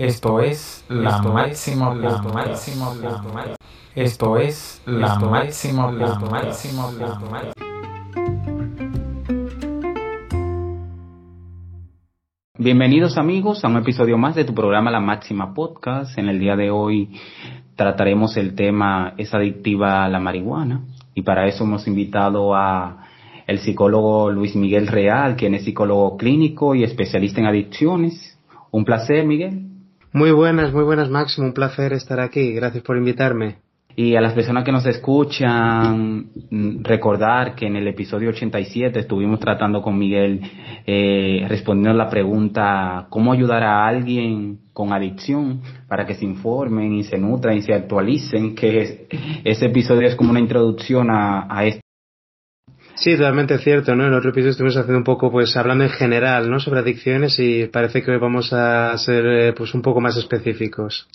Esto es la máximo la máximo la Esto es la máximo la máximo la Bienvenidos amigos a un episodio más de tu programa La Máxima Podcast. En el día de hoy trataremos el tema ¿Es adictiva la marihuana? Y para eso hemos invitado a el psicólogo Luis Miguel Real, quien es psicólogo clínico y especialista en adicciones. Un placer, Miguel. Muy buenas, muy buenas, Máximo. Un placer estar aquí. Gracias por invitarme. Y a las personas que nos escuchan, mm, recordar que en el episodio 87 estuvimos tratando con Miguel, eh, respondiendo la pregunta, ¿cómo ayudar a alguien con adicción para que se informen y se nutran y se actualicen? Que ese episodio es como una introducción a, Sí, totalmente cierto, ¿no? En otro episodio estuvimos haciendo un poco, pues, hablando en general, ¿no? Sobre adicciones y parece que hoy vamos a ser, eh, pues, un poco más específicos.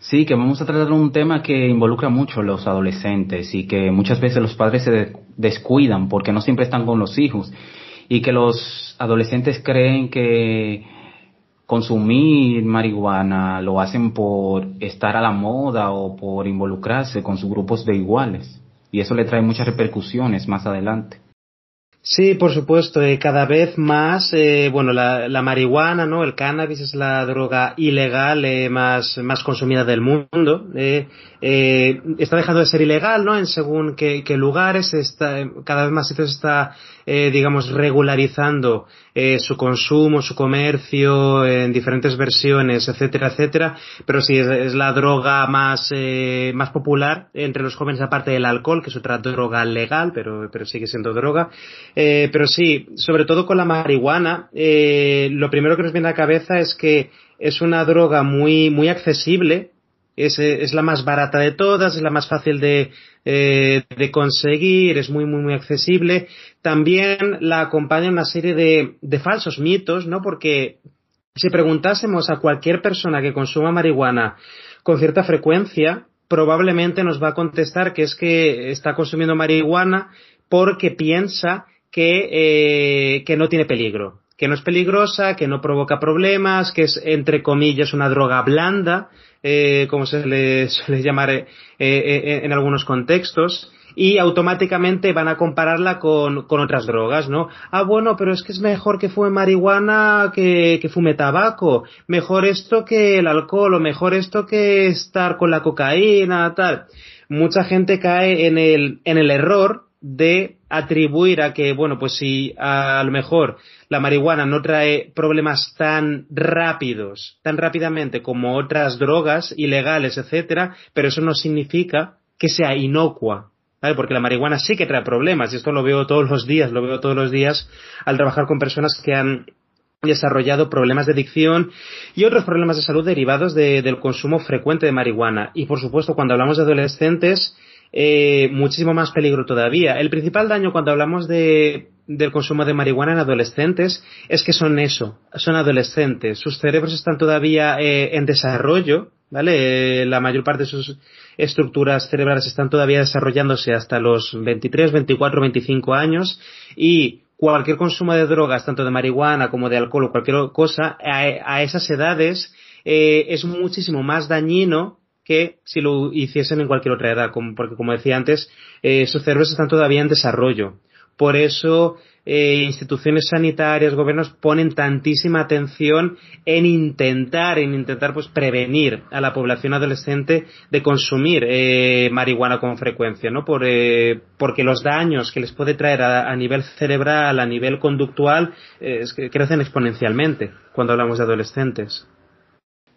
Sí, que vamos a tratar un tema que involucra mucho a los adolescentes y que muchas veces los padres se descuidan porque no siempre están con los hijos y que los adolescentes creen que consumir marihuana lo hacen por estar a la moda o por involucrarse con sus grupos de iguales y eso le trae muchas repercusiones más adelante. Sí, por supuesto. Eh, cada vez más, eh, bueno, la, marihuana, ¿no? El cannabis es la droga ilegal eh, más, más consumida del mundo. Eh, está dejando de ser ilegal, ¿no? En según qué, lugares. Está, cada vez más se está, digamos, regularizando su consumo, su comercio en diferentes versiones, etcétera, etcétera. Pero sí, es, la droga más, más popular entre los jóvenes, aparte del alcohol, que es otra droga legal, pero, pero sigue siendo droga. Eh, pero sí, sobre todo con la marihuana, eh, lo primero que nos viene a la cabeza es que es una droga muy, muy accesible, es, la más barata de todas, es la más fácil de, eh, de conseguir, es muy, muy, muy accesible. También la acompaña una serie de, de falsos mitos, ¿no? Porque si preguntásemos a cualquier persona que consuma marihuana con cierta frecuencia, probablemente nos va a contestar que es que está consumiendo marihuana porque piensa que, eh, que no tiene peligro, que no es peligrosa, que no provoca problemas, que es, entre comillas, una droga blanda, eh, como se le suele llamar eh, eh, en algunos contextos, y automáticamente van a compararla con, con, otras drogas, ¿no? Ah, bueno, pero es que es mejor que fume marihuana que, que fume tabaco, mejor esto que el alcohol, o mejor esto que estar con la cocaína, tal. Mucha gente cae en el, en el error de atribuir a que, bueno, pues si a, lo mejor la marihuana no trae problemas tan rápidos, tan rápidamente como otras drogas ilegales, etcétera, pero eso no significa que sea inocua. Porque la marihuana sí que trae problemas, y esto lo veo todos los días, lo veo todos los días al trabajar con personas que han desarrollado problemas de adicción y otros problemas de salud derivados de, del consumo frecuente de marihuana. Y por supuesto, cuando hablamos de adolescentes, eh, muchísimo más peligro todavía. El principal daño cuando hablamos de, del consumo de marihuana en adolescentes es que son eso, son adolescentes. Sus cerebros están todavía eh, en desarrollo, ¿vale? Eh, la mayor parte de sus estructuras cerebrales están todavía desarrollándose hasta los 23, 24, 25 años y cualquier consumo de drogas, tanto de marihuana como de alcohol o cualquier cosa, a, a esas edades eh, es muchísimo más dañino que si lo hiciesen en cualquier otra edad, como, porque como decía antes, eh, sus cerebros están todavía en desarrollo. Por eso, eh, instituciones sanitarias, gobiernos ponen tantísima atención en intentar, en intentar pues prevenir a la población adolescente de consumir eh, marihuana con frecuencia, ¿no? Por, eh, porque los daños que les puede traer a, a nivel cerebral, a nivel conductual, eh, crecen exponencialmente cuando hablamos de adolescentes.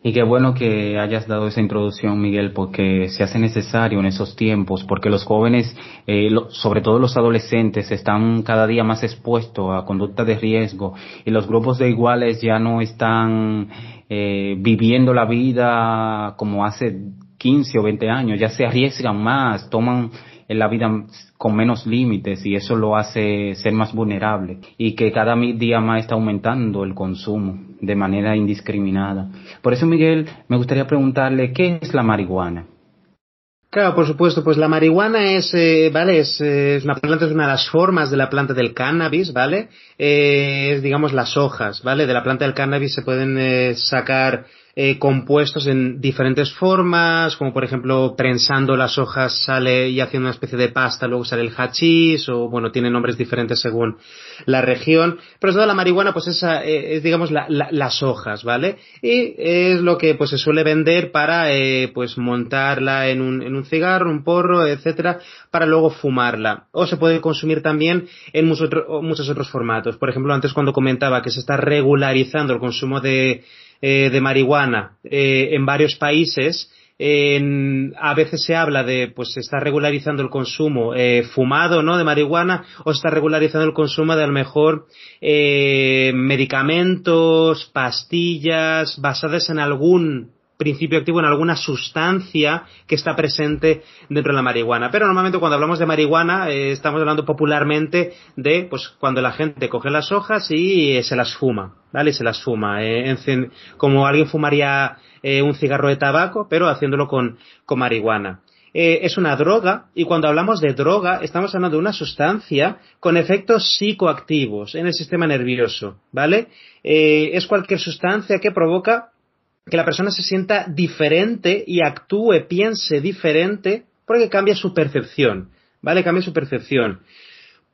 Y qué bueno que hayas dado esa introducción, Miguel, porque se hace necesario en esos tiempos, porque los jóvenes, eh, lo, sobre todo los adolescentes, están cada día más expuestos a conducta de riesgo y los grupos de iguales ya no están eh, viviendo la vida como hace 15 o 20 años, ya se arriesgan más, toman en la vida con menos límites y eso lo hace ser más vulnerable y que cada día más está aumentando el consumo de manera indiscriminada. Por eso, Miguel, me gustaría preguntarle, ¿qué es la marihuana? Claro, por supuesto, pues la marihuana es, eh, ¿vale? Es, eh, una planta, es una de las formas de la planta del cannabis, ¿vale? Eh, es, digamos, las hojas, ¿vale? De la planta del cannabis se pueden eh, sacar eh, compuestos en diferentes formas, como por ejemplo prensando las hojas sale y haciendo una especie de pasta, luego sale el hachís, o bueno, tiene nombres diferentes según la región. Pero toda la marihuana, pues esa eh, es, digamos, las hojas, ¿vale? Y es lo que pues se suele vender para eh, pues montarla en un, en un cigarro, un porro, etcétera, para luego fumarla. O se puede consumir también en muchos otros formatos. Por ejemplo, antes cuando comentaba que se está regularizando el consumo de eh, de marihuana eh, en varios países, a veces se habla de, pues se está regularizando el consumo eh, fumado, ¿no? De marihuana, o se está regularizando el consumo de a lo mejor medicamentos, pastillas, basadas en algún principio activo en alguna sustancia que está presente dentro de la marihuana. Pero normalmente cuando hablamos de marihuana estamos hablando popularmente de pues cuando la gente coge las hojas y se las fuma. ¿vale? se las fuma. Eh, como alguien fumaría eh, un cigarro de tabaco, pero haciéndolo con, con marihuana. Eh, es una droga y cuando hablamos de droga estamos hablando de una sustancia con efectos psicoactivos en el sistema nervioso, ¿vale? es cualquier sustancia que provoca que la persona se sienta diferente y actúe, piense diferente porque cambia su percepción, ¿vale? Cambia su percepción.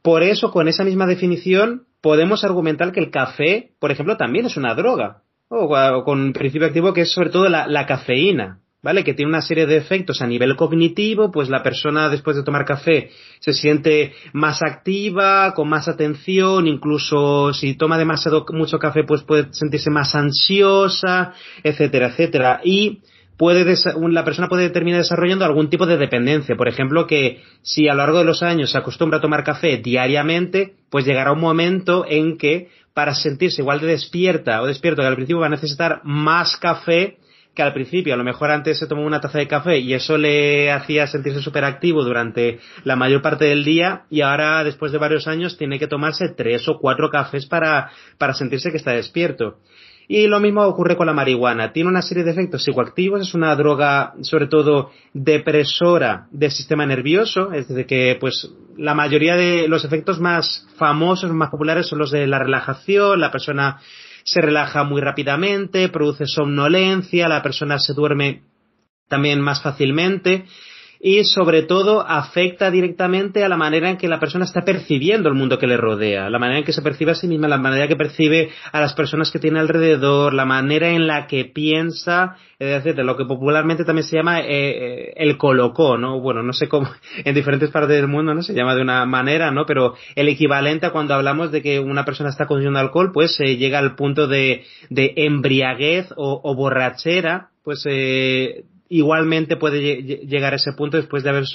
Por eso, con esa misma definición, podemos argumentar que el café, por ejemplo, también es una droga, o, con un principio activo que es sobre todo la, cafeína, ¿vale? Que tiene una serie de efectos a nivel cognitivo, pues la persona después de tomar café se siente más activa, con más atención, incluso si toma demasiado mucho café, pues puede sentirse más ansiosa, etcétera, etcétera. Y puede la persona puede terminar desarrollando algún tipo de dependencia. Por ejemplo, que si a lo largo de los años se acostumbra a tomar café diariamente, pues llegará un momento en que para sentirse igual de despierta o despierto que al principio va a necesitar más café que al principio. A lo mejor antes se tomó una taza de café y eso le hacía sentirse súper activo durante la mayor parte del día y ahora después de varios años tiene que tomarse tres o cuatro cafés para, para sentirse que está despierto. Y lo mismo ocurre con la marihuana. Tiene una serie de efectos psicoactivos, es una droga sobre todo depresora del sistema nervioso, es decir, que pues la mayoría de los efectos más famosos, más populares son los de la relajación, la persona se relaja muy rápidamente, produce somnolencia, la persona se duerme también más fácilmente y sobre todo afecta directamente a la manera en que la persona está percibiendo el mundo que le rodea, la manera en que se percibe a sí misma, la manera que percibe a las personas que tiene alrededor, la manera en la que piensa, decir, lo que popularmente también se llama eh, eh, el colocó, ¿no? Bueno, no sé cómo en diferentes partes del mundo no se llama de una manera, ¿no? Pero el equivalente a cuando hablamos de que una persona está consumiendo alcohol, pues eh, llega al punto de, de embriaguez o, o borrachera, pues eh, igualmente puede llegar a ese punto después de haber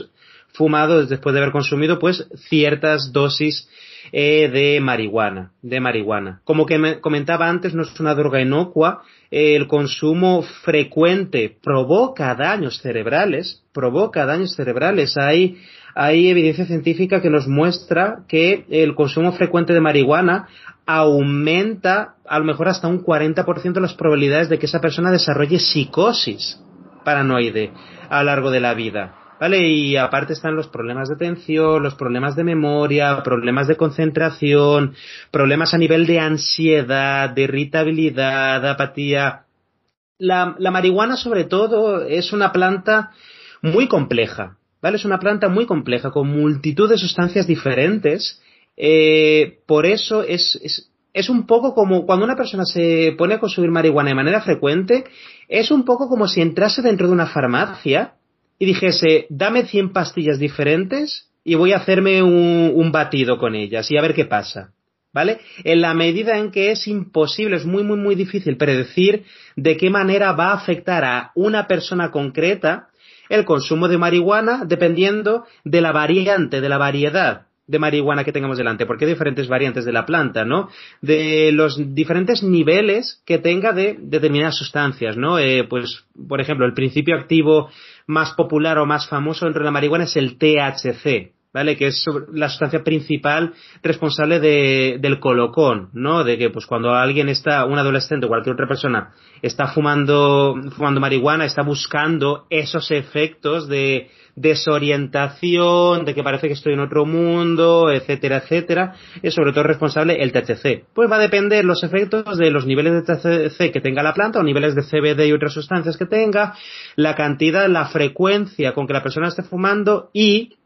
fumado, después de haber consumido, pues ciertas dosis eh, de marihuana, de marihuana. Como que me comentaba antes, no es una droga inocua, el consumo frecuente provoca daños cerebrales, provoca daños cerebrales. Hay, hay evidencia científica que nos muestra que el consumo frecuente de marihuana aumenta a lo mejor hasta un 40% las probabilidades de que esa persona desarrolle psicosis paranoide a lo largo de la vida. ¿Vale? Y aparte están los problemas de atención, los problemas de memoria, problemas de concentración, problemas a nivel de ansiedad, de irritabilidad, apatía. La, marihuana, sobre todo, es una planta muy compleja, ¿vale? Es una planta muy compleja, con multitud de sustancias diferentes. Eh, por eso es, es un poco como cuando una persona se pone a consumir marihuana de manera frecuente, es un poco como si entrase dentro de una farmacia y dijese, dame 100 pastillas diferentes y voy a hacerme un, batido con ellas y a ver qué pasa. ¿Vale? En la medida en que es imposible, es muy, muy, muy difícil predecir de qué manera va a afectar a una persona concreta el consumo de marihuana dependiendo de la variante, de la variedad de marihuana que tengamos delante, porque hay diferentes variantes de la planta, ¿no? De los diferentes niveles que tenga de determinadas sustancias, ¿no? Eh, pues, por ejemplo, el principio activo más popular o más famoso dentro de la marihuana es el THC, ¿vale? Que es la sustancia principal responsable de, del colocón, ¿no? De que, pues, cuando alguien está, un adolescente o cualquier otra persona está fumando, fumando marihuana, está buscando esos efectos de desorientación, de que parece que estoy en otro mundo, etcétera, etcétera, es sobre todo responsable el THC. Pues va a depender los efectos de los niveles de THC que tenga la planta o niveles de CBD y otras sustancias que tenga, la cantidad, la frecuencia con que la persona esté fumando y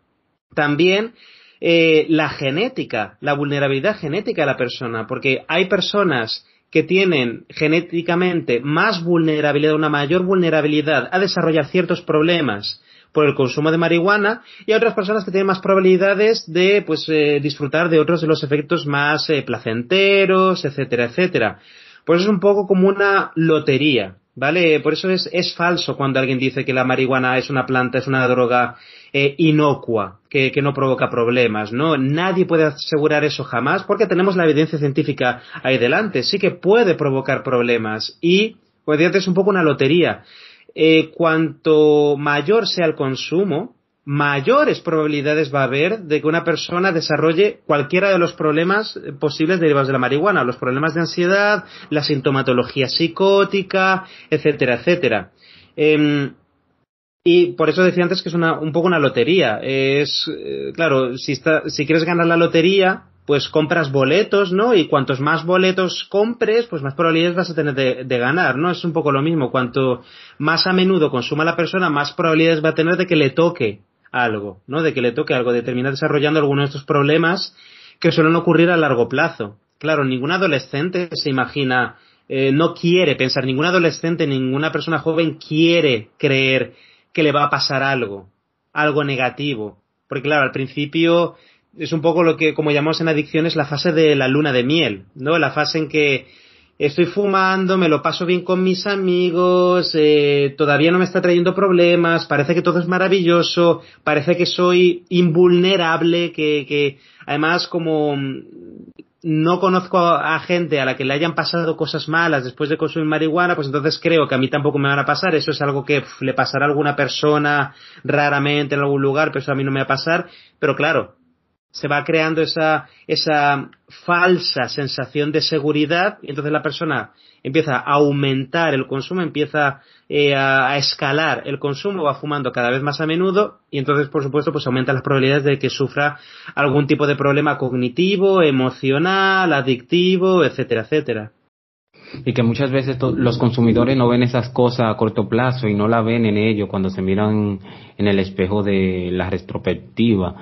también eh, la genética, la vulnerabilidad genética de la persona, porque hay personas que tienen genéticamente más vulnerabilidad, una mayor vulnerabilidad a desarrollar ciertos problemas por el consumo de marihuana y hay otras personas que tienen más probabilidades de pues eh, disfrutar de otros de los efectos más eh, placenteros, etcétera, etcétera. Pues es un poco como una lotería, ¿vale? Por eso es, es falso cuando alguien dice que la marihuana es una planta, es una droga eh, inocua, que, no provoca problemas, ¿no? Nadie puede asegurar eso jamás porque tenemos la evidencia científica ahí delante. Sí que puede provocar problemas y, pues es un poco una lotería. Eh, cuanto mayor sea el consumo, mayores probabilidades va a haber de que una persona desarrolle cualquiera de los problemas posibles derivados de la marihuana, los problemas de ansiedad, la sintomatología psicótica, etcétera, etcétera. Em, y por eso decía antes que es una, un poco una lotería. Es, eh, claro, si, si quieres ganar la lotería, pues compras boletos, ¿no? Y cuantos más boletos compres, pues más probabilidades vas a tener de, ganar, ¿no? Es un poco lo mismo. Cuanto más a menudo consuma la persona, más probabilidades va a tener de que le toque algo, ¿no? De que le toque algo, de terminar desarrollando alguno de estos problemas que suelen ocurrir a largo plazo. Claro, ningún adolescente se imagina, eh, no quiere pensar, ningún adolescente, ninguna persona joven quiere creer que le va a pasar algo, algo negativo. Porque claro, al principio es un poco lo que, como llamamos en adicciones, la fase de la luna de miel, ¿no? La fase en que estoy fumando, me lo paso bien con mis amigos, eh, todavía no me está trayendo problemas, parece que todo es maravilloso, parece que soy invulnerable, que, que además como no conozco a gente a la que le hayan pasado cosas malas después de consumir marihuana, pues entonces creo que a mí tampoco me van a pasar. Eso es algo que le pasará a alguna persona raramente en algún lugar, pero eso a mí no me va a pasar. Pero claro, se va creando esa, esa falsa sensación de seguridad y entonces la persona empieza a aumentar el consumo, empieza eh, a, escalar el consumo, va fumando cada vez más a menudo y entonces, por supuesto, pues aumenta las probabilidades de que sufra algún tipo de problema cognitivo, emocional, adictivo, etcétera, etcétera. Y que muchas veces los consumidores no ven esas cosas a corto plazo y no la ven en ello cuando se miran en el espejo de la retrospectiva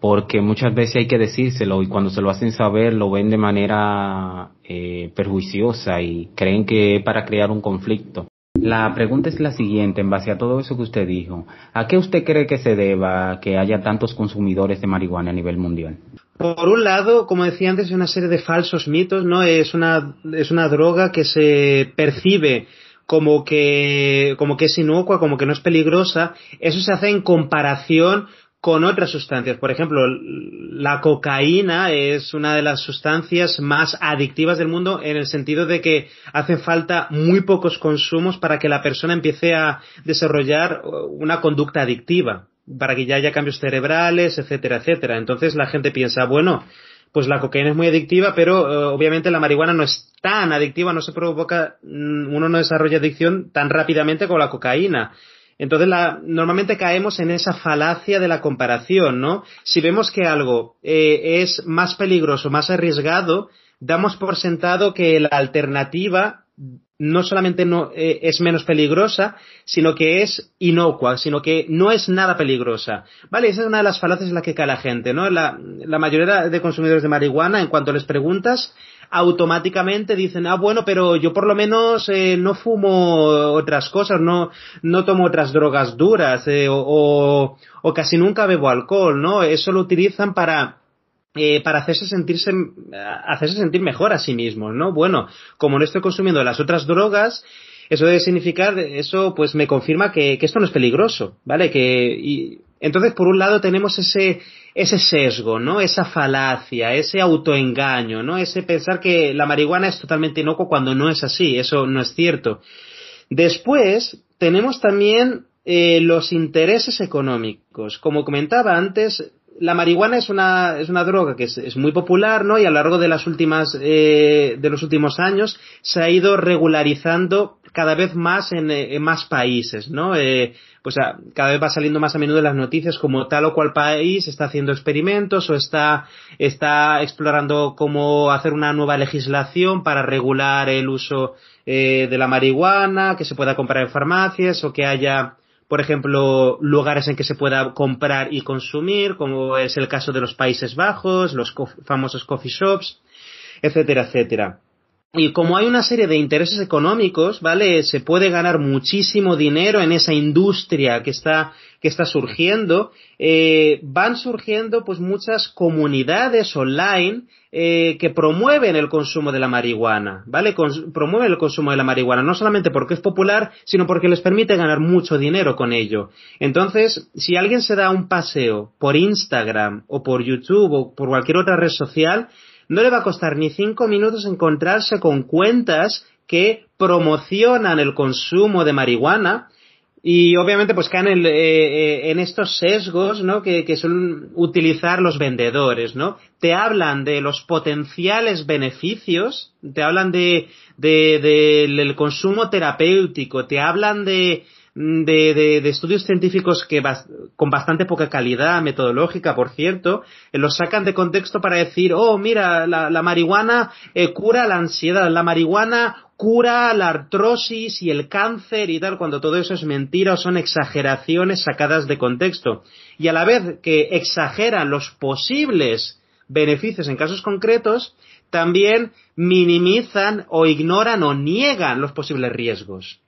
porque muchas veces hay que decírselo y cuando se lo hacen saber lo ven de manera eh, perjuiciosa y creen que es para crear un conflicto. La pregunta es la siguiente, en base a todo eso que usted dijo, ¿a qué usted cree que se deba que haya tantos consumidores de marihuana a nivel mundial? Por un lado, como decía antes, es una serie de falsos mitos, ¿no? Es una, es una droga que se percibe como que, como que es inocua, como que no es peligrosa. Eso se hace en comparación con otras sustancias. Por ejemplo, la cocaína es una de las sustancias más adictivas del mundo en el sentido de que hace falta muy pocos consumos para que la persona empiece a desarrollar una conducta adictiva, para que ya haya cambios cerebrales, etcétera, etcétera. Entonces la gente piensa, bueno, pues la cocaína es muy adictiva, pero eh, obviamente la marihuana no es tan adictiva, no se provoca, uno no desarrolla adicción tan rápidamente como la cocaína. Entonces, la, normalmente caemos en esa falacia de la comparación, ¿no? Si vemos que algo eh, es más peligroso, más arriesgado, damos por sentado que la alternativa no solamente no eh, es menos peligrosa, sino que es inocua, sino que no es nada peligrosa. Vale, esa es una de las falacias en la que cae la gente, ¿no? La, la mayoría de consumidores de marihuana, en cuanto les preguntas, automáticamente dicen, ah, bueno, pero yo por lo menos eh, no fumo otras cosas, no, no tomo otras drogas duras, eh, o, o, casi nunca bebo alcohol, ¿no? Eso lo utilizan para, eh, para hacerse sentirse, hacerse sentir mejor a sí mismos, ¿no? Bueno, como no estoy consumiendo las otras drogas, eso debe significar, eso pues me confirma que, que esto no es peligroso, ¿vale? Que, y, entonces, por un lado tenemos ese, ese sesgo, ¿no? Esa falacia, ese autoengaño, ¿no? Ese pensar que la marihuana es totalmente inocuo cuando no es así, eso no es cierto. Después, tenemos también eh, los intereses económicos. Como comentaba antes, la marihuana es una, es una droga que es, muy popular, ¿no? Y a lo largo de las últimas, eh, de los últimos años se ha ido regularizando cada vez más en, en más países, ¿no? Eh, pues cada vez va saliendo más a menudo en las noticias como tal o cual país está haciendo experimentos o está, está explorando cómo hacer una nueva legislación para regular el uso eh, de la marihuana, que se pueda comprar en farmacias o que haya por ejemplo, lugares en que se pueda comprar y consumir, como es el caso de los Países Bajos, los famosos coffee shops, etcétera, etcétera. Y como hay una serie de intereses económicos, ¿vale? Se puede ganar muchísimo dinero en esa industria que está, que está surgiendo. Eh, van surgiendo pues muchas comunidades online eh, que promueven el consumo de la marihuana, ¿vale? promueven el consumo de la marihuana, no solamente porque es popular, sino porque les permite ganar mucho dinero con ello. Entonces, si alguien se da un paseo por Instagram o por YouTube o por cualquier otra red social, no le va a costar ni cinco minutos encontrarse con cuentas que promocionan el consumo de marihuana y obviamente pues caen en, eh, eh, estos sesgos ¿no? que, suelen utilizar los vendedores no te hablan de los potenciales beneficios te hablan de, del consumo terapéutico te hablan de de, de, estudios científicos que con bastante poca calidad metodológica, por cierto, eh, los sacan de contexto para decir, oh, mira, la, marihuana eh, cura la ansiedad, la marihuana cura la artrosis y el cáncer y tal, cuando todo eso es mentira o son exageraciones sacadas de contexto. Y a la vez que exageran los posibles beneficios en casos concretos, también minimizan o ignoran o niegan los posibles riesgos.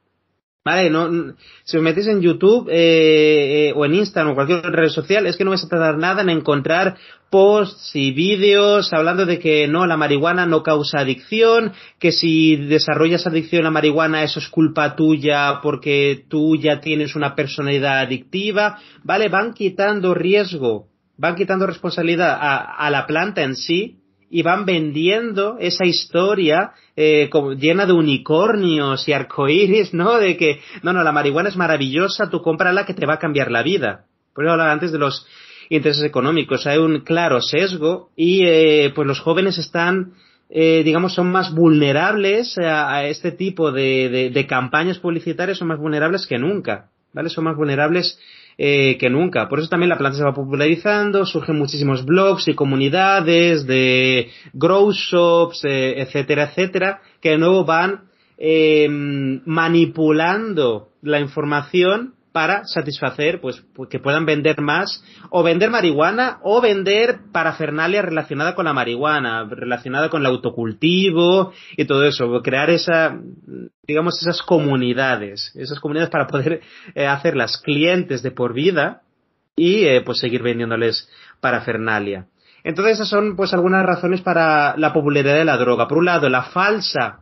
Vale, no, si os metéis en YouTube eh, eh, o en Instagram o cualquier red social, es que no vais a tardar nada en encontrar posts y vídeos hablando de que no, la marihuana no causa adicción, que si desarrollas adicción a marihuana eso es culpa tuya porque tú ya tienes una personalidad adictiva, ¿vale? Van quitando riesgo, van quitando responsabilidad a la planta en sí, y van vendiendo esa historia eh, llena de unicornios y arcoíris, ¿no? De que, no, no, la marihuana es maravillosa, tú cómprala que te va a cambiar la vida. Por eso hablaba antes de los intereses económicos. Hay un claro sesgo y eh, pues los jóvenes están, eh, digamos, son más vulnerables a, este tipo de, de campañas publicitarias, son más vulnerables que nunca, ¿vale? Son más vulnerables eh, que nunca. Por eso también la planta se va popularizando, surgen muchísimos blogs y comunidades de grow shops, eh, etcétera, etcétera, que de nuevo van eh, manipulando la información para satisfacer, pues, que puedan vender más, o vender marihuana, o vender parafernalia relacionada con la marihuana, relacionada con el autocultivo y todo eso, crear esa, digamos, esas comunidades, esas comunidades para poder eh, hacerlas clientes de por vida y, eh, pues, seguir vendiéndoles parafernalia. Entonces, esas son, pues, algunas razones para la popularidad de la droga. Por un lado, la falsa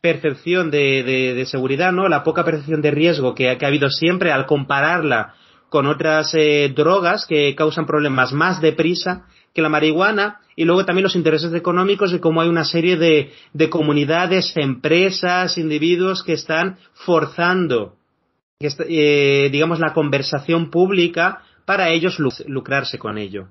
percepción de, de, seguridad, ¿no? La poca percepción de riesgo que, ha habido siempre al compararla con otras eh, drogas que causan problemas más deprisa que la marihuana y luego también los intereses económicos de cómo hay una serie de, de comunidades, empresas, individuos que están forzando, eh, digamos, la conversación pública para ellos lucrarse con ello.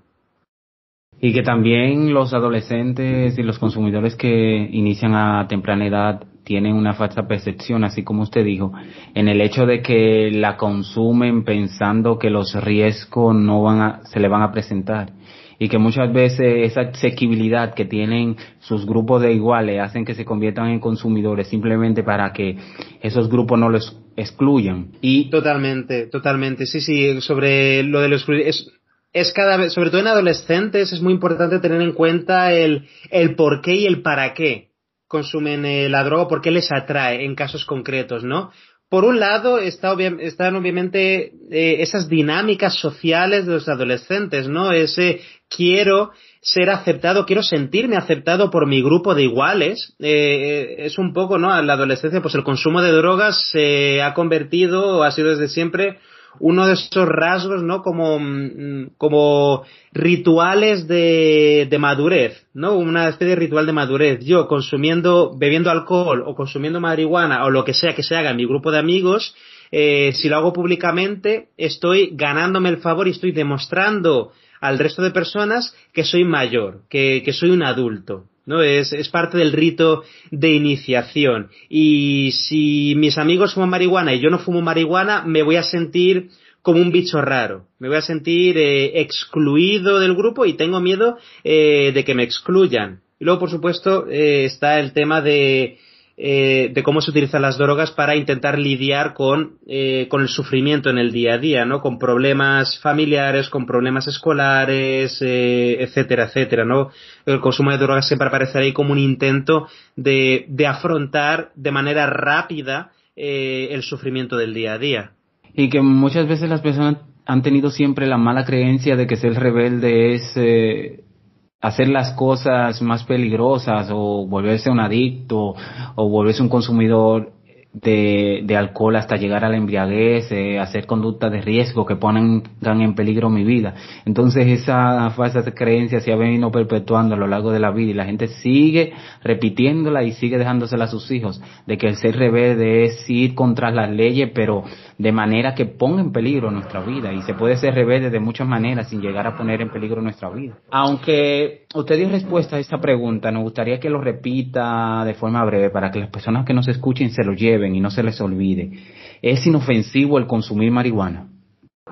Y que también los adolescentes y los consumidores que inician a temprana edad tienen una falsa percepción, así como usted dijo, en el hecho de que la consumen pensando que los riesgos no van a, se le van a presentar y que muchas veces esa asequibilidad que tienen sus grupos de iguales hacen que se conviertan en consumidores simplemente para que esos grupos no los excluyan. Y totalmente, totalmente. Sí, sí, sobre lo de los es, es cada vez, sobre todo en adolescentes, es muy importante tener en cuenta el, el por qué y el para qué consumen eh, la droga, por qué les atrae en casos concretos, ¿no? Por un lado está están obviamente eh, esas dinámicas sociales de los adolescentes, ¿no? Ese quiero ser aceptado, quiero sentirme aceptado por mi grupo de iguales. Eh, es un poco, ¿no? En la adolescencia, pues el consumo de drogas se ha convertido, o ha sido desde siempre, uno de esos rasgos, ¿no? Como, mm, como rituales de, de madurez, ¿no? Una especie de ritual de madurez. Yo consumiendo, bebiendo alcohol o consumiendo marihuana o lo que sea que se haga en mi grupo de amigos, eh, si lo hago públicamente, estoy ganándome el favor y estoy demostrando al resto de personas que soy mayor, que, que soy un adulto. ¿No? Es, es, parte del rito de iniciación. Y si mis amigos fuman marihuana y yo no fumo marihuana, me voy a sentir como un bicho raro. Me voy a sentir eh, excluido del grupo y tengo miedo eh, de que me excluyan. Y luego, por supuesto, eh, está el tema de, eh, de cómo se utilizan las drogas para intentar lidiar con, eh, con el sufrimiento en el día a día, ¿no? Con problemas familiares, con problemas escolares, eh, etcétera, etcétera, ¿no? El consumo de drogas siempre aparece ahí como un intento de, de afrontar de manera rápida eh, el sufrimiento del día a día. Y que muchas veces las personas han tenido siempre la mala creencia de que ser rebelde es eh, hacer las cosas más peligrosas o volverse un adicto o volverse un consumidor de, de alcohol hasta llegar a la embriaguez, eh, hacer conductas de riesgo que pongan en peligro mi vida. Entonces esa falsa creencia se ha venido perpetuando a lo largo de la vida y la gente sigue repitiéndola y sigue dejándosela a sus hijos de que el ser rebelde es ir contra las leyes pero de manera que ponga en peligro nuestra vida y se puede ser rebelde de muchas maneras sin llegar a poner en peligro nuestra vida. Aunque usted dio respuesta a esta pregunta, nos gustaría que lo repita de forma breve para que las personas que nos escuchen se lo lleven y no se les olvide. ¿Es inofensivo el consumir marihuana?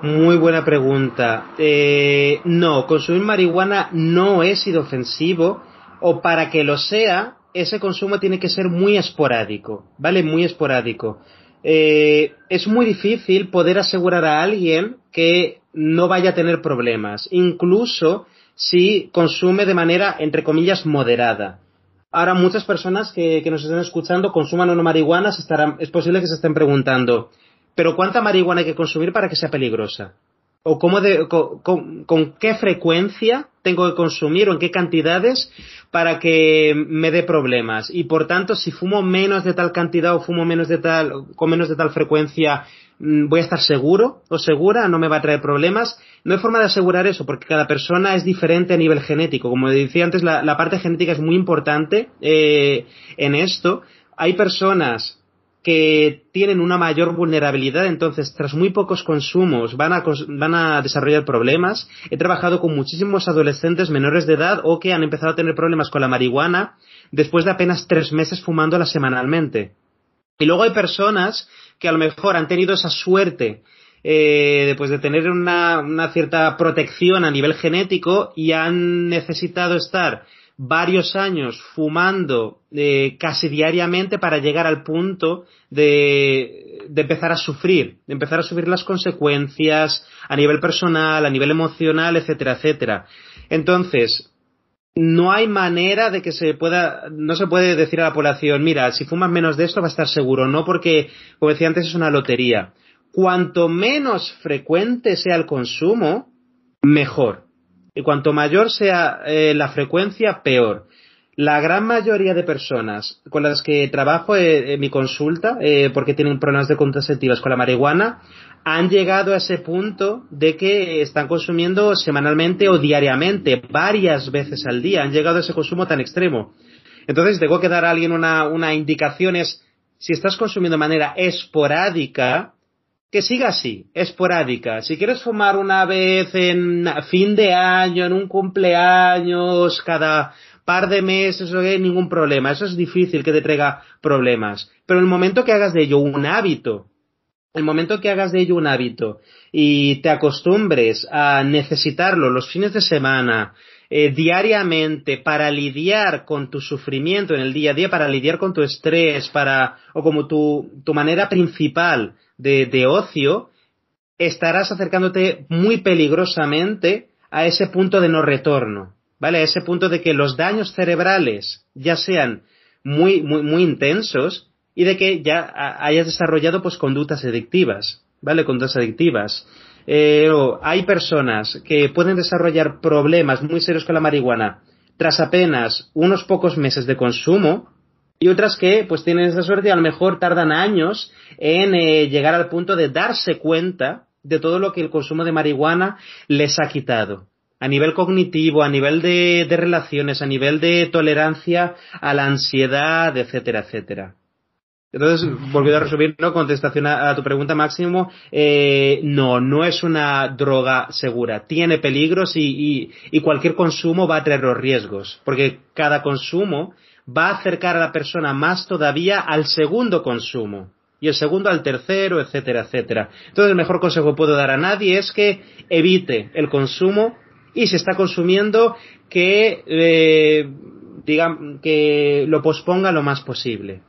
Muy buena pregunta. Eh, no, consumir marihuana no es inofensivo o para que lo sea, ese consumo tiene que ser muy esporádico, ¿vale? Muy esporádico eh, es muy difícil poder asegurar a alguien que no vaya a tener problemas, incluso si consume de manera, entre comillas, moderada. Ahora muchas personas que, que nos están escuchando consuman una marihuana, se estarán, es posible que se estén preguntando, pero ¿cuánta marihuana hay que consumir para que sea peligrosa? ¿O cómo de, con, con, qué frecuencia tengo que consumir o en qué cantidades para que me dé problemas. Y por tanto, si fumo menos de tal cantidad o fumo menos de tal, con menos de tal frecuencia, voy a estar seguro o segura, no me va a traer problemas. No hay forma de asegurar eso, porque cada persona es diferente a nivel genético. Como decía antes, la, la parte genética es muy importante eh, en esto. Hay personas que tienen una mayor vulnerabilidad, entonces tras muy pocos consumos van a, van a desarrollar problemas. He trabajado con muchísimos adolescentes menores de edad o que han empezado a tener problemas con la marihuana después de apenas tres meses fumándola semanalmente. Y luego hay personas que a lo mejor han tenido esa suerte eh, pues de tener una, una cierta protección a nivel genético y han necesitado estar varios años fumando eh, casi diariamente para llegar al punto de, de, empezar a sufrir, de empezar a sufrir las consecuencias a nivel personal, a nivel emocional, etcétera, etcétera. Entonces, no hay manera de que se pueda, no se puede decir a la población, mira, si fumas menos de esto va a estar seguro, no porque, como decía antes, es una lotería. Cuanto menos frecuente sea el consumo, mejor y cuanto mayor sea eh, la frecuencia, peor. La gran mayoría de personas con las que trabajo eh, en mi consulta, eh, porque tienen problemas de contraceptivas con la marihuana, han llegado a ese punto de que están consumiendo semanalmente o diariamente, varias veces al día. Han llegado a ese consumo tan extremo. Entonces, tengo que dar a alguien una, una indicación es, si estás consumiendo de manera esporádica, que siga así, esporádica. Si quieres fumar una vez en fin de año, en un cumpleaños, cada par de meses, no hay ningún problema. Eso es difícil que te traiga problemas. Pero el momento que hagas de ello un hábito, el momento que hagas de ello un hábito y te acostumbres a necesitarlo los fines de semana, eh, diariamente para lidiar con tu sufrimiento en el día a día, para lidiar con tu estrés, para, o como tu, tu manera principal de, de ocio, estarás acercándote muy peligrosamente a ese punto de no retorno, ¿vale? A ese punto de que los daños cerebrales ya sean muy, muy, muy intensos y de que ya hayas desarrollado pues conductas adictivas, ¿vale? Conductas adictivas. Eh, hay personas que pueden desarrollar problemas muy serios con la marihuana tras apenas unos pocos meses de consumo y otras que pues tienen esa suerte y a lo mejor tardan años en eh, llegar al punto de darse cuenta de todo lo que el consumo de marihuana les ha quitado. A nivel cognitivo, a nivel de, de relaciones, a nivel de tolerancia a la ansiedad, etcétera, etcétera. Entonces, volviendo a resumir, ¿no? Contestación a, tu pregunta, Máximo, eh, no, no es una droga segura. Tiene peligros y, y, cualquier consumo va a traer los riesgos, porque cada consumo va a acercar a la persona más todavía al segundo consumo y el segundo al tercero, etcétera, etcétera. Entonces, el mejor consejo que puedo dar a nadie es que evite el consumo y si está consumiendo que eh, que lo posponga lo más posible.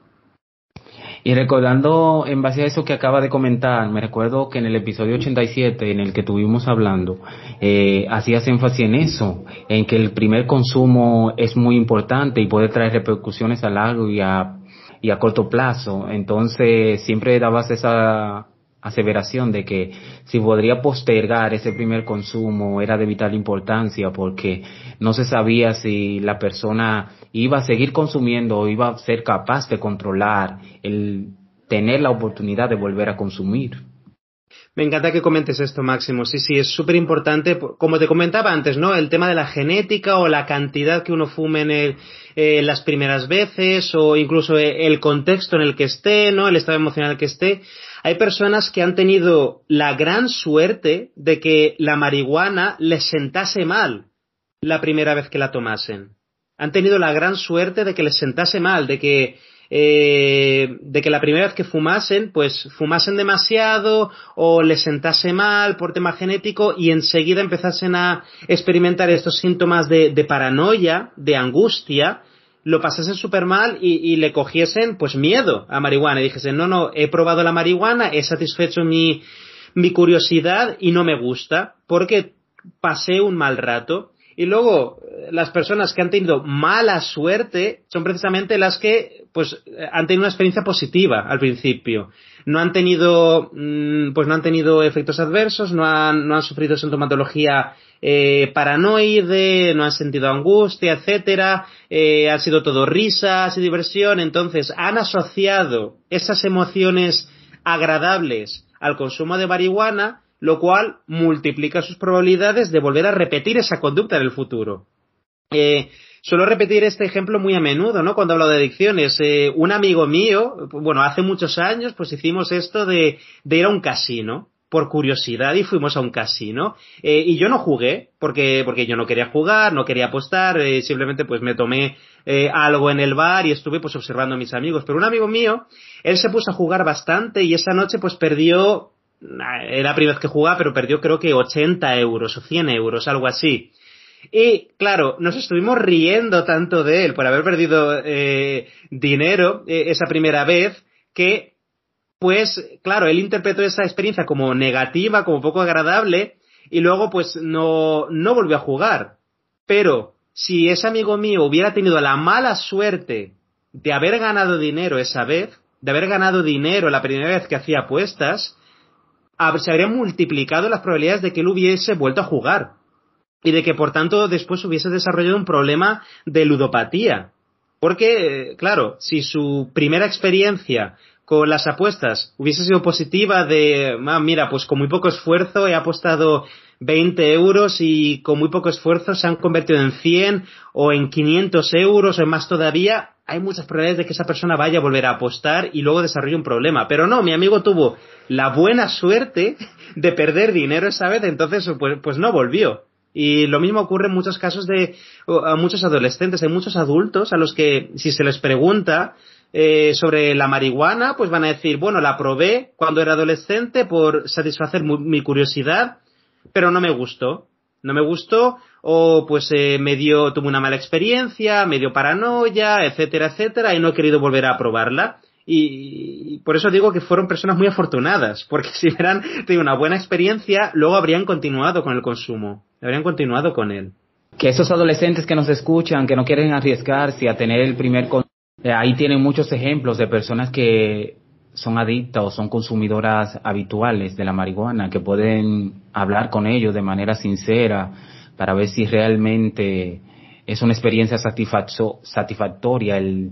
Y recordando en base a eso que acaba de comentar, me recuerdo que en el episodio 87 en el que estuvimos hablando, eh, hacías énfasis en eso, en que el primer consumo es muy importante y puede traer repercusiones a largo y a, y a corto plazo. Entonces siempre dabas esa aseveración de que si podría postergar ese primer consumo era de vital importancia porque no se sabía si la persona iba a seguir consumiendo o iba a ser capaz de controlar el tener la oportunidad de volver a consumir. Me encanta que comentes esto, Máximo. Sí, sí, es súper importante. Como te comentaba antes, ¿no? El tema de la genética o la cantidad que uno fume en eh, las primeras veces o incluso el contexto en el que esté, ¿no? El estado emocional que esté hay personas que han tenido la gran suerte de que la marihuana les sentase mal la primera vez que la tomasen. Han tenido la gran suerte de que les sentase mal, de que eh, de que la primera vez que fumasen, pues fumasen demasiado o les sentase mal por tema genético y enseguida empezasen a experimentar estos síntomas de, de paranoia, de angustia, lo pasasen súper mal y, le cogiesen pues miedo a marihuana y dijesen, no, no, he probado la marihuana, he satisfecho mi, mi curiosidad y no me gusta porque pasé un mal rato. Y luego, las personas que han tenido mala suerte son precisamente las que, pues, han tenido una experiencia positiva al principio. No han tenido, mm, pues no han tenido efectos adversos, no han, no han sufrido sintomatología eh, paranoide, no han sentido angustia, etcétera, eh, ha sido todo risas y diversión, entonces han asociado esas emociones agradables al consumo de marihuana, lo cual multiplica sus probabilidades de volver a repetir esa conducta en el futuro. Eh, suelo repetir este ejemplo muy a menudo, ¿no? Cuando hablo de adicciones. Eh, un amigo mío, bueno, hace muchos años, pues hicimos esto de, de ir a un casino por curiosidad y fuimos a un casino. Eh, y yo no jugué, porque, porque yo no quería jugar, no quería apostar, eh, simplemente pues me tomé eh, algo en el bar y estuve pues observando a mis amigos. Pero un amigo mío, él se puso a jugar bastante y esa noche pues perdió, era la primera vez que jugaba, pero perdió creo que 80 euros o 100 euros, algo así. Y claro, nos estuvimos riendo tanto de él por haber perdido dinero esa primera vez que pues claro, él interpretó esa experiencia como negativa, como poco agradable, y luego pues no, no volvió a jugar. Pero si ese amigo mío hubiera tenido la mala suerte de haber ganado dinero esa vez, de haber ganado dinero la primera vez que hacía apuestas, se habrían multiplicado las probabilidades de que él hubiese vuelto a jugar. Y de que por tanto después hubiese desarrollado un problema de ludopatía. Porque, claro, si su primera experiencia con las apuestas hubiese sido positiva de, ah, mira, pues con muy poco esfuerzo he apostado 20 euros y con muy poco esfuerzo se han convertido en 100 o en 500 euros o en más todavía, hay muchas probabilidades de que esa persona vaya a volver a apostar y luego desarrolle un problema. Pero no, mi amigo tuvo la buena suerte de perder dinero esa vez, entonces pues, pues no volvió. Y lo mismo ocurre en muchos casos de a muchos adolescentes, hay muchos adultos a los que si se les pregunta eh, sobre la marihuana, pues van a decir, bueno, la probé cuando era adolescente por satisfacer mi curiosidad, pero no me gustó. No me gustó, o pues eh, me dio, tuve una mala experiencia, me dio paranoia, etcétera, etcétera, y no he querido volver a probarla. Y, por eso digo que fueron personas muy afortunadas, porque si hubieran tenido una buena experiencia, luego habrían continuado con el consumo, habrían continuado con él. Que esos adolescentes que nos escuchan, que no quieren arriesgarse a tener el primer eh, ahí tienen muchos ejemplos de personas que son adictas o son consumidoras habituales de la marihuana, que pueden hablar con ellos de manera sincera para ver si realmente es una experiencia satisfactoria el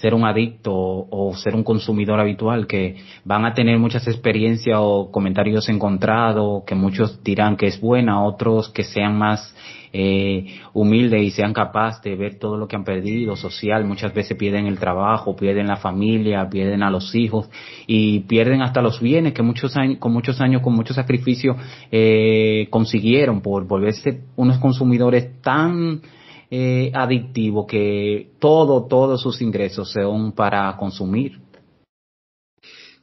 ser un adicto o, ser un consumidor habitual, que van a tener muchas experiencias o comentarios encontrados, que muchos dirán que es buena, otros que sean más eh, humildes y sean capaces de ver todo lo que han perdido social. Muchas veces pierden el trabajo, pierden la familia, pierden a los hijos y pierden hasta los bienes que muchos años, con muchos años, con mucho sacrificio eh, consiguieron por volverse unos consumidores tan eh, adictivo que todo, todos sus ingresos son para consumir.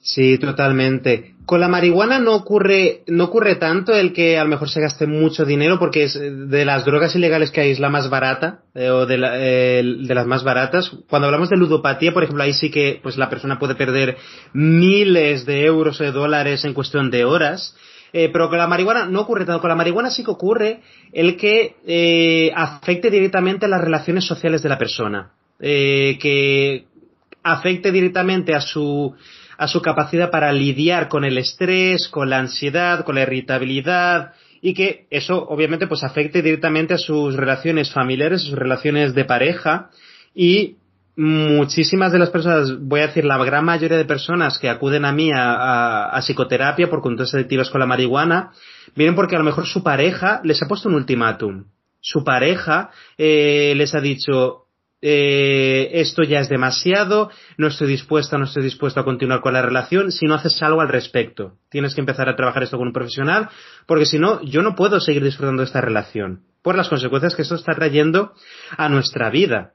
Sí, totalmente. Con la marihuana no ocurre, no ocurre tanto el que a lo mejor se gaste mucho dinero porque es de las drogas ilegales que hay es la más barata eh, o de, eh, de, las más baratas. Cuando hablamos de ludopatía, por ejemplo, ahí sí que pues la persona puede perder miles de euros o de dólares en cuestión de horas. Eh, pero con la marihuana no ocurre tanto. Con la marihuana sí que ocurre el que eh, afecte directamente a las relaciones sociales de la persona. Eh, que afecte directamente a su, a su capacidad para lidiar con el estrés, con la ansiedad, con la irritabilidad, y que eso obviamente pues afecte directamente a sus relaciones familiares, a sus relaciones de pareja y muchísimas de las personas, voy a decir la gran mayoría de personas que acuden a mí a, psicoterapia por conductas adictivas con la marihuana, vienen porque a lo mejor su pareja les ha puesto un ultimátum. Su pareja eh, les ha dicho, eh, esto ya es demasiado, no estoy dispuesta, no estoy dispuesto a continuar con la relación si no haces algo al respecto. Tienes que empezar a trabajar esto con un profesional, porque si no, yo no puedo seguir disfrutando de esta relación, por las consecuencias que esto está trayendo a nuestra vida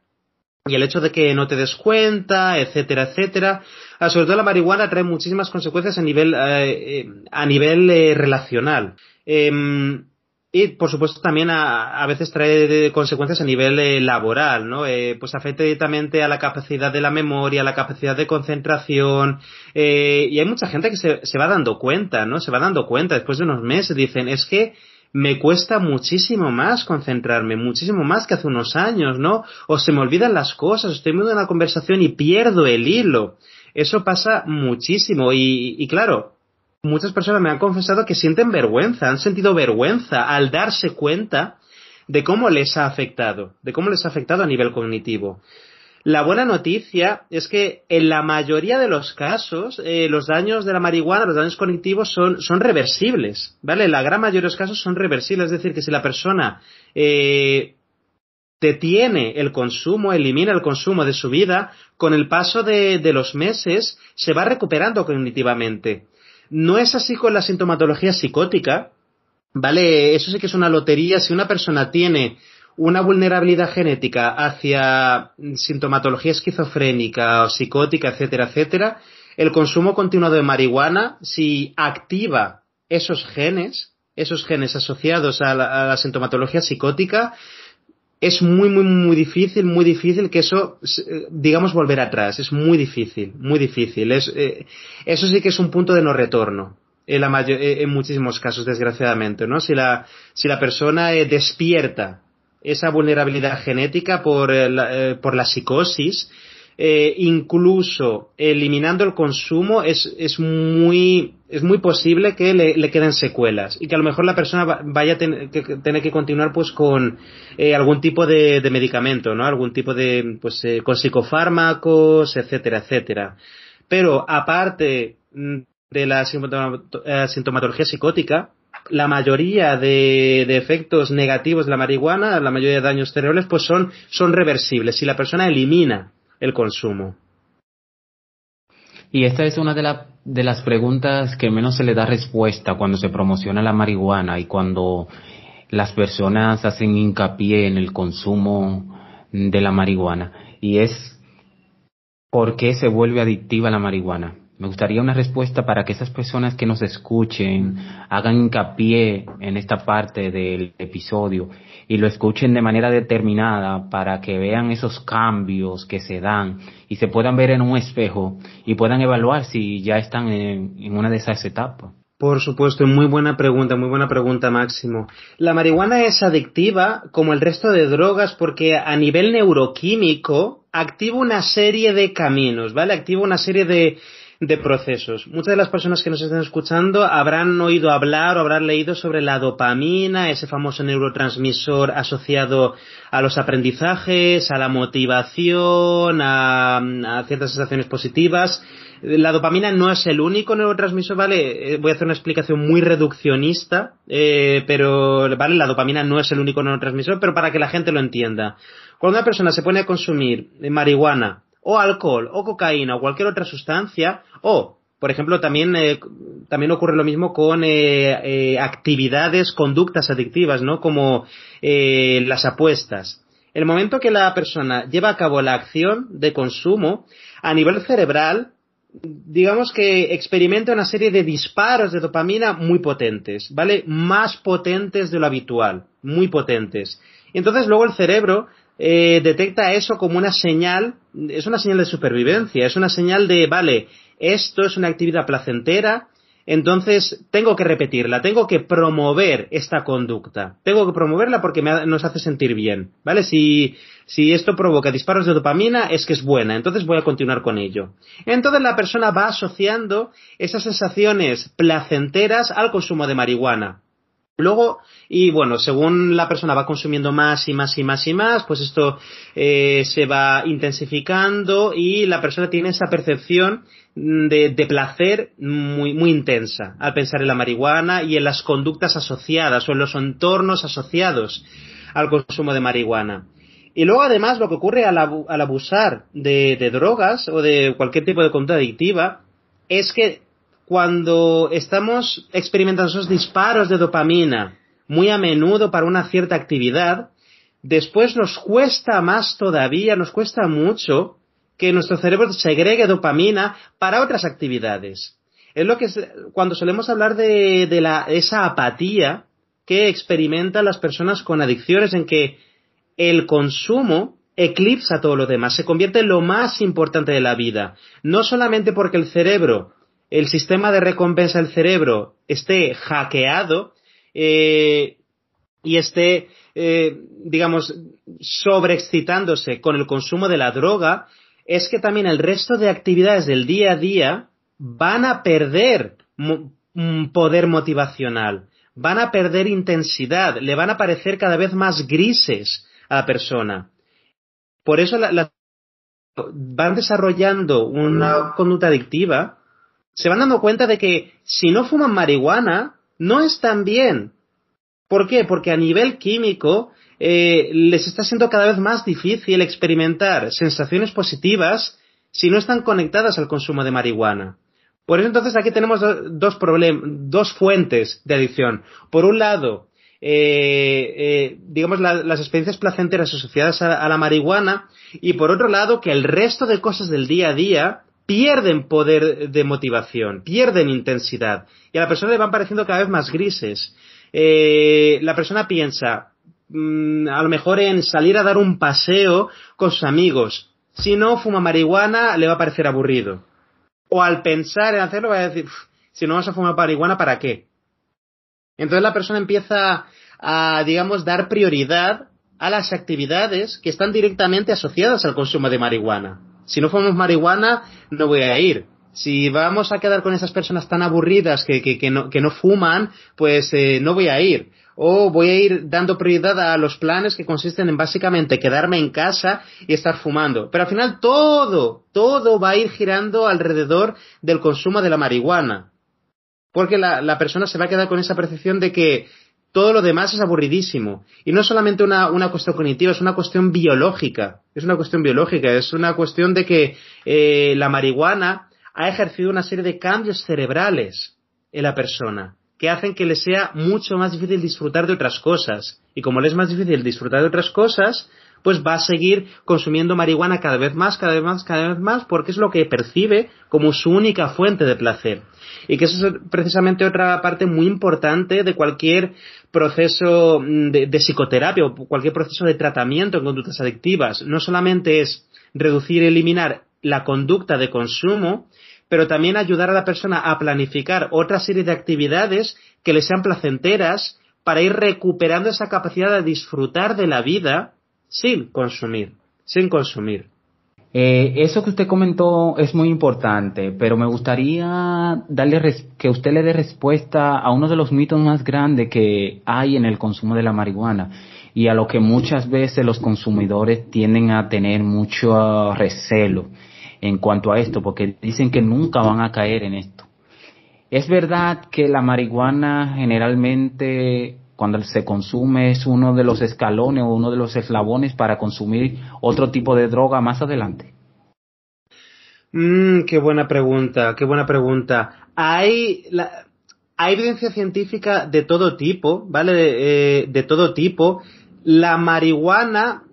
y el hecho de que no te des cuenta, etcétera, etcétera. Ah, sobre todo la marihuana trae muchísimas consecuencias a nivel, eh, eh, a nivel eh, relacional. Em, y por supuesto también a, a veces trae consecuencias a nivel laboral, ¿no? pues afecta directamente a la capacidad de la memoria, a la capacidad de concentración. y hay mucha gente que se, se va dando cuenta, ¿no? Se va dando cuenta después de unos meses. Dicen, es que me cuesta muchísimo más concentrarme, muchísimo más que hace unos años, ¿no? O se me olvidan las cosas, estoy en una conversación y pierdo el hilo. Eso pasa muchísimo y, y claro, muchas personas me han confesado que sienten vergüenza, han sentido vergüenza al darse cuenta de cómo les ha afectado, de cómo les ha afectado a nivel cognitivo. La buena noticia es que en la mayoría de los casos eh, los daños de la marihuana, los daños cognitivos son, son reversibles, ¿vale? La gran mayoría de los casos son reversibles, es decir, que si la persona eh, detiene el consumo, elimina el consumo de su vida, con el paso de, de los meses se va recuperando cognitivamente. No es así con la sintomatología psicótica, ¿vale? Eso sí que es una lotería. Si una persona tiene una vulnerabilidad genética hacia sintomatología esquizofrénica o psicótica, etcétera, etcétera, el consumo continuado de marihuana, si activa esos genes, esos genes asociados a la, sintomatología psicótica, es muy, muy, muy difícil, muy difícil que eso, digamos, volver atrás. Es muy difícil, muy difícil. Eh, eso sí que es un punto de no retorno. En, la en muchísimos casos, desgraciadamente, ¿no? Si la, si la persona eh, despierta esa vulnerabilidad genética por, eh, eh, por la psicosis, eh, incluso eliminando el consumo es, es, muy, es muy posible que le, queden secuelas y que a lo mejor la persona vaya a tener que, tener que continuar pues con eh, algún tipo de, de, medicamento, ¿no? Algún tipo de, pues eh, con psicofármacos, etcétera, etcétera. Pero aparte mm, de la sintomatología psicótica, la mayoría de, efectos negativos de la marihuana, la mayoría de daños cerebrales, pues son, son reversibles si la persona elimina el consumo. Y esta es una de, de las preguntas que menos se le da respuesta cuando se promociona la marihuana y cuando las personas hacen hincapié en el consumo de la marihuana. Y es ¿por qué se vuelve adictiva la marihuana? Me gustaría una respuesta para que esas personas que nos escuchen hagan hincapié en esta parte del episodio y lo escuchen de manera determinada para que vean esos cambios que se dan y se puedan ver en un espejo y puedan evaluar si ya están en, una de esas etapas. Por supuesto, muy buena pregunta, muy buena pregunta, Máximo. La marihuana es adictiva como el resto de drogas porque a nivel neuroquímico activa una serie de caminos, ¿vale? Activa una serie de, de procesos. Muchas de las personas que nos están escuchando habrán oído hablar o habrán leído sobre la dopamina, ese famoso neurotransmisor asociado a los aprendizajes, a la motivación, a, ciertas sensaciones positivas. La dopamina no es el único neurotransmisor, ¿vale? Eh, voy a hacer una explicación muy reduccionista, eh, pero, ¿vale? La dopamina no es el único neurotransmisor, pero para que la gente lo entienda. Cuando una persona se pone a consumir marihuana, o alcohol, o cocaína, o cualquier otra sustancia, o, por ejemplo, también, eh, también ocurre lo mismo con eh, eh, actividades, conductas adictivas, ¿no? Como las apuestas. El momento que la persona lleva a cabo la acción de consumo, a nivel cerebral, digamos que experimenta una serie de disparos de dopamina muy potentes, ¿vale? Más potentes de lo habitual, muy potentes. Entonces luego el cerebro eh, detecta eso como una señal, es una señal de supervivencia, es una señal de, vale, esto es una actividad placentera, entonces tengo que repetirla, tengo que promover esta conducta, tengo que promoverla porque nos hace sentir bien, ¿vale? Si, si esto provoca disparos de dopamina es que es buena, entonces voy a continuar con ello. Entonces la persona va asociando esas sensaciones placenteras al consumo de marihuana. Luego, y bueno, según la persona va consumiendo más y más y más y más, pues esto eh, se va intensificando y la persona tiene esa percepción de, de, placer muy, muy intensa al pensar en la marihuana y en las conductas asociadas o en los entornos asociados al consumo de marihuana. Y luego, además, lo que ocurre al, abusar de, de drogas o de cualquier tipo de conducta adictiva es que cuando estamos experimentando esos disparos de dopamina muy a menudo para una cierta actividad, después nos cuesta más todavía, nos cuesta mucho que nuestro cerebro segregue dopamina para otras actividades. Es lo que cuando solemos hablar de, la, esa apatía que experimentan las personas con adicciones en que el consumo eclipsa todo lo demás, se convierte en lo más importante de la vida. No solamente porque el cerebro el sistema de recompensa del cerebro esté hackeado eh, y esté, eh, digamos, sobreexcitándose con el consumo de la droga, es que también el resto de actividades del día a día van a perder poder motivacional, van a perder intensidad, le van a parecer cada vez más grises a la persona. Por eso van desarrollando una conducta adictiva se van dando cuenta de que si no fuman marihuana, no están bien. ¿Por qué? Porque a nivel químico eh, les está siendo cada vez más difícil experimentar sensaciones positivas si no están conectadas al consumo de marihuana. Por eso entonces aquí tenemos dos dos fuentes de adicción. Por un lado, eh, eh, digamos las experiencias placenteras asociadas a, la marihuana y por otro lado que el resto de cosas del día a día pierden poder de motivación, pierden intensidad y a la persona le van pareciendo cada vez más grises. Eh, la persona piensa mm, a lo mejor en salir a dar un paseo con sus amigos. Si no fuma marihuana le va a parecer aburrido. O al pensar en hacerlo va a decir, si no vas a fumar marihuana, ¿para qué? Entonces la persona empieza a, digamos, dar prioridad a las actividades que están directamente asociadas al consumo de marihuana. Si no fumamos marihuana, no voy a ir. Si vamos a quedar con esas personas tan aburridas que, que, no, que no, fuman, pues eh, no voy a ir. O voy a ir dando prioridad a los planes que consisten en básicamente quedarme en casa y estar fumando. Pero al final todo, todo va a ir girando alrededor del consumo de la marihuana. Porque la, la persona se va a quedar con esa percepción de que todo lo demás es aburridísimo. Y no solamente una, una, cuestión cognitiva, es una cuestión biológica. Es una cuestión biológica, es una cuestión de que eh, la marihuana ha ejercido una serie de cambios cerebrales en la persona que hacen que le sea mucho más difícil disfrutar de otras cosas. Y como le es más difícil disfrutar de otras cosas, pues va a seguir consumiendo marihuana cada vez más, cada vez más, cada vez más, porque es lo que percibe como su única fuente de placer. Y que eso es precisamente otra parte muy importante de cualquier proceso mm, de, psicoterapia o cualquier proceso de tratamiento en conductas adictivas. No solamente es reducir y eliminar la conducta de consumo, pero también ayudar a la persona a planificar otra serie de actividades que le sean placenteras para ir recuperando esa capacidad de disfrutar de la vida sin consumir, sin consumir. Eh, eso que usted comentó es muy importante, pero me gustaría darle que usted le dé respuesta a uno de los mitos más grandes que hay en el consumo de la marihuana y a lo que muchas veces los consumidores tienden a tener mucho recelo en cuanto a esto, porque dicen que nunca van a caer en esto. Es verdad que la marihuana generalmente cuando se consume es uno de los escalones o uno de los eslabones para consumir otro tipo de droga más adelante? Mm, qué buena pregunta, qué buena pregunta. Hay, hay evidencia científica de todo tipo, ¿vale? Eh, de todo tipo. La marihuana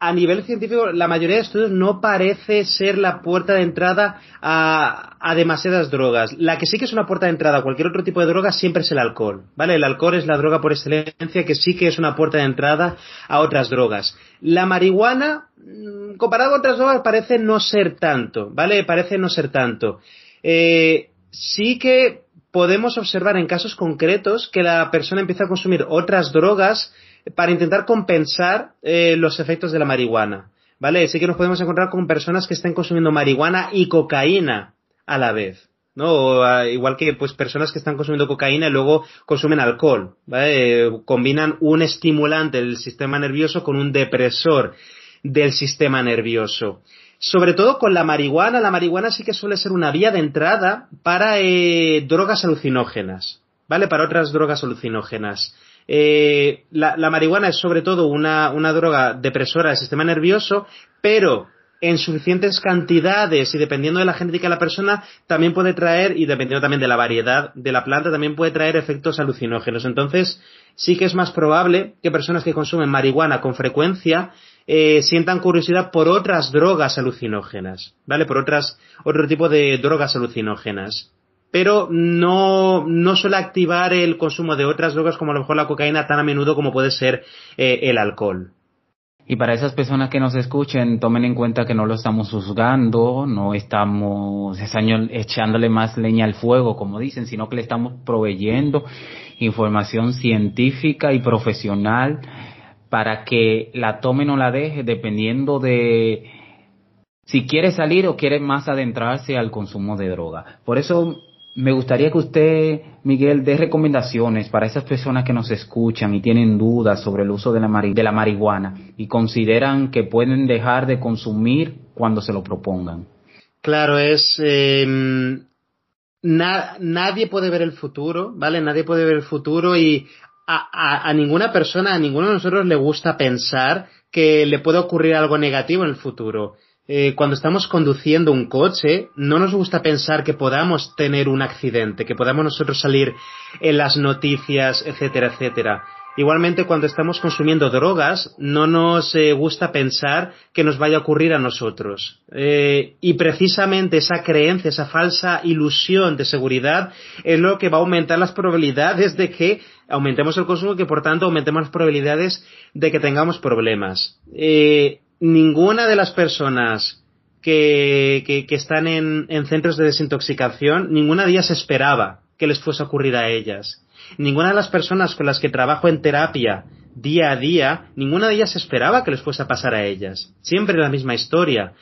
a nivel científico, la mayoría de estudios no parece ser la puerta de entrada a, demasiadas drogas. La que sí que es una puerta de entrada a cualquier otro tipo de droga siempre es el alcohol, ¿vale? El alcohol es la droga por excelencia que sí que es una puerta de entrada a otras drogas. La marihuana, mm, comparado con otras drogas, parece no ser tanto, ¿vale? Parece no ser tanto. Eh, sí que podemos observar en casos concretos que la persona empieza a consumir otras drogas para intentar compensar eh, los efectos de la marihuana. ¿Vale? Sí que nos podemos encontrar con personas que estén consumiendo marihuana y cocaína a la vez. ¿no? Ah, igual que pues personas que están consumiendo cocaína y luego consumen alcohol, ¿vale? combinan un estimulante del sistema nervioso con un depresor del sistema nervioso. Sobre todo con la marihuana, la marihuana sí que suele ser una vía de entrada para eh, drogas alucinógenas, ¿vale? Para otras drogas alucinógenas. Eh, la, marihuana es sobre todo una, droga depresora del sistema nervioso, pero en suficientes cantidades y dependiendo de la genética de la persona, también puede traer, y dependiendo también de la variedad de la planta, también puede traer efectos alucinógenos. Entonces, sí que es más probable que personas que consumen marihuana con frecuencia eh, sientan curiosidad por otras drogas alucinógenas, ¿vale? Por otras, otro tipo de drogas alucinógenas pero no, no suele activar el consumo de otras drogas como a lo mejor la cocaína tan a menudo como puede ser eh, el alcohol. Y para esas personas que nos escuchen, tomen en cuenta que no lo estamos juzgando, no estamos echándole más leña al fuego, como dicen, sino que le estamos proveyendo información científica y profesional para que la tome o la deje dependiendo de si quiere salir o quiere más adentrarse al consumo de droga. Por eso me gustaría que usted, Miguel, dé recomendaciones para esas personas que nos escuchan y tienen dudas sobre el uso de la, de la marihuana y consideran que pueden dejar de consumir cuando se lo propongan. Claro, es... Em, nadie puede ver el futuro, ¿vale? Nadie puede ver el futuro y a, a, ninguna persona, a ninguno de nosotros le gusta pensar que le puede ocurrir algo negativo en el futuro. Eh, cuando estamos conduciendo un coche, no nos gusta pensar que podamos tener un accidente, que podamos nosotros salir en las noticias, etcétera, etcétera. Igualmente, cuando estamos consumiendo drogas, no nos eh, gusta pensar que nos vaya a ocurrir a nosotros. Eh, y precisamente esa creencia, esa falsa ilusión de seguridad es lo que va a aumentar las probabilidades de que aumentemos el consumo y que por tanto aumentemos las probabilidades de que tengamos problemas ninguna de las personas que, que, están en, en, centros de desintoxicación, ninguna de ellas esperaba que les fuese a ocurrir a ellas. Ninguna de las personas con las que trabajo en terapia día a día, ninguna de ellas esperaba que les fuese a pasar a ellas. Siempre la misma historia.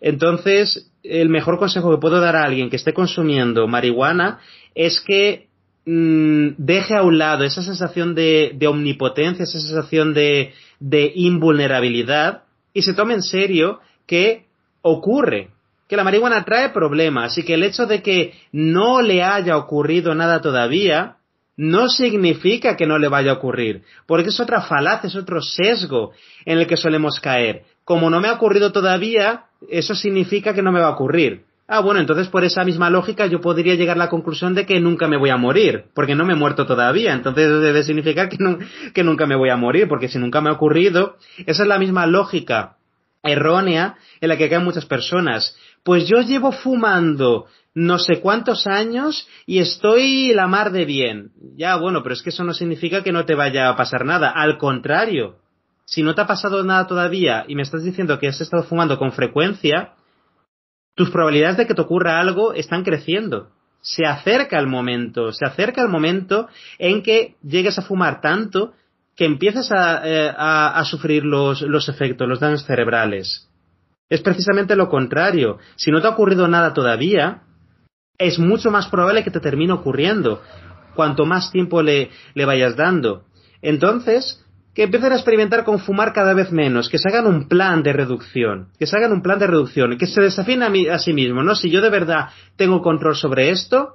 Entonces, el mejor consejo que puedo dar a alguien que esté consumiendo marihuana es que mm, deje a un lado esa sensación de, de omnipotencia, esa sensación de, de invulnerabilidad y se tome en serio que ocurre, que la marihuana trae problemas y que el hecho de que no le haya ocurrido nada todavía no significa que no le vaya a ocurrir, porque es otra falacia, es otro sesgo en el que solemos caer. Como no me ha ocurrido todavía, eso significa que no me va a ocurrir. Ah, bueno, entonces por esa misma lógica yo podría llegar a la conclusión de que nunca me voy a morir, porque no me he muerto todavía, entonces debe significar que, que nunca me voy a morir, porque si nunca me ha ocurrido, esa es la misma lógica errónea en la que caen muchas personas. Pues yo llevo fumando no sé cuántos años y estoy la mar de bien. Ya, bueno, pero es que eso no significa que no te vaya a pasar nada. Al contrario, si no te ha pasado nada todavía y me estás diciendo que has estado fumando con frecuencia, tus probabilidades de que te ocurra algo están creciendo. Se acerca el momento, se acerca el momento en que llegues a fumar tanto que empieces a, eh, sufrir los, efectos, los daños cerebrales. Es precisamente lo contrario. Si no te ha ocurrido nada todavía, es mucho más probable que te termine ocurriendo, cuanto más tiempo le vayas dando. Entonces, que empiecen a experimentar con fumar cada vez menos, que se hagan un plan de reducción, que se hagan un plan de reducción, que se desafíen a, a sí mismo, ¿no? Si yo de verdad tengo control sobre esto,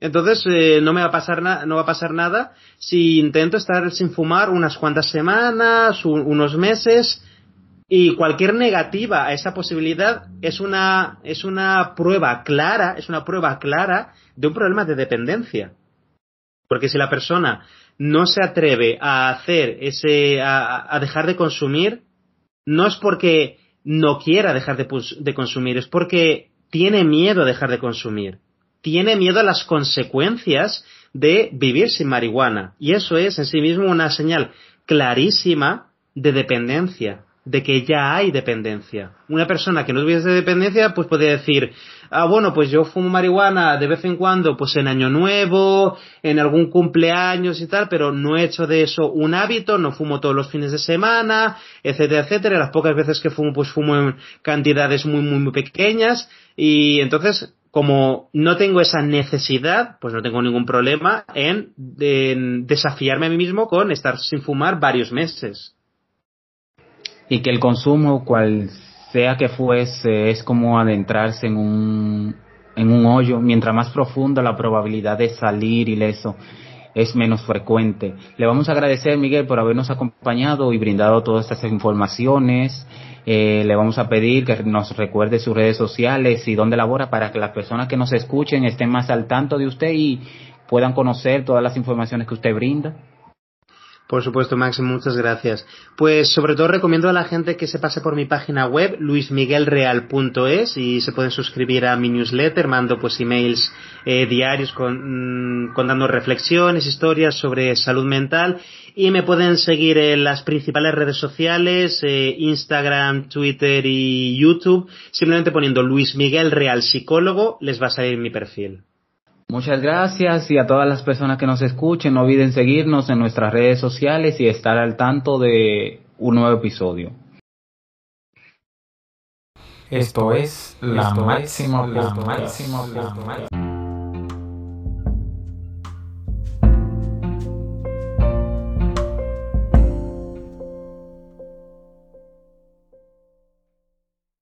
entonces eh, no me va a pasar no va a pasar nada si intento estar sin fumar unas cuantas semanas, unos meses y cualquier negativa a esa posibilidad es una es una prueba clara, es una prueba clara de un problema de dependencia. Porque si la persona no se atreve a hacer ese, a, dejar de consumir, no es porque no quiera dejar de, de consumir, es porque tiene miedo a dejar de consumir. Tiene miedo a las consecuencias de vivir sin marihuana. Y eso es en sí mismo una señal clarísima de dependencia de que ya hay dependencia. Una persona que no tuviese dependencia, pues puede decir, ah, bueno, pues yo fumo marihuana de vez en cuando, pues en Año Nuevo, en algún cumpleaños y tal, pero no he hecho de eso un hábito, no fumo todos los fines de semana, etcétera, etcétera. Las pocas veces que fumo, pues fumo en cantidades muy, muy, muy pequeñas. Y entonces, como no tengo esa necesidad, pues no tengo ningún problema en desafiarme a mí mismo con estar sin fumar varios meses y que el consumo, cual sea que fuese, es como adentrarse en un, en un hoyo, mientras más profunda la probabilidad de salir ileso es menos frecuente. Le vamos a agradecer, Miguel, por habernos acompañado y brindado todas estas informaciones. Eh, le vamos a pedir que nos recuerde sus redes sociales y dónde labora para que las personas que nos escuchen estén más al tanto de usted y puedan conocer todas las informaciones que usted brinda. Por supuesto, Max, muchas gracias. Pues sobre todo recomiendo a la gente que se pase por mi página web, luismiguelreal.es, y se pueden suscribir a mi newsletter, mando pues emails eh, diarios con, mm, contando reflexiones, historias sobre salud mental, y me pueden seguir en las principales redes sociales, eh, Instagram, Twitter y YouTube, simplemente poniendo Luis Miguel Real Psicólogo, les va a salir mi perfil. Muchas gracias y a todas las personas que nos escuchen, no olviden seguirnos en nuestras redes sociales y estar al tanto de un nuevo episodio. Esto es la máxima, la máxima, la máxima.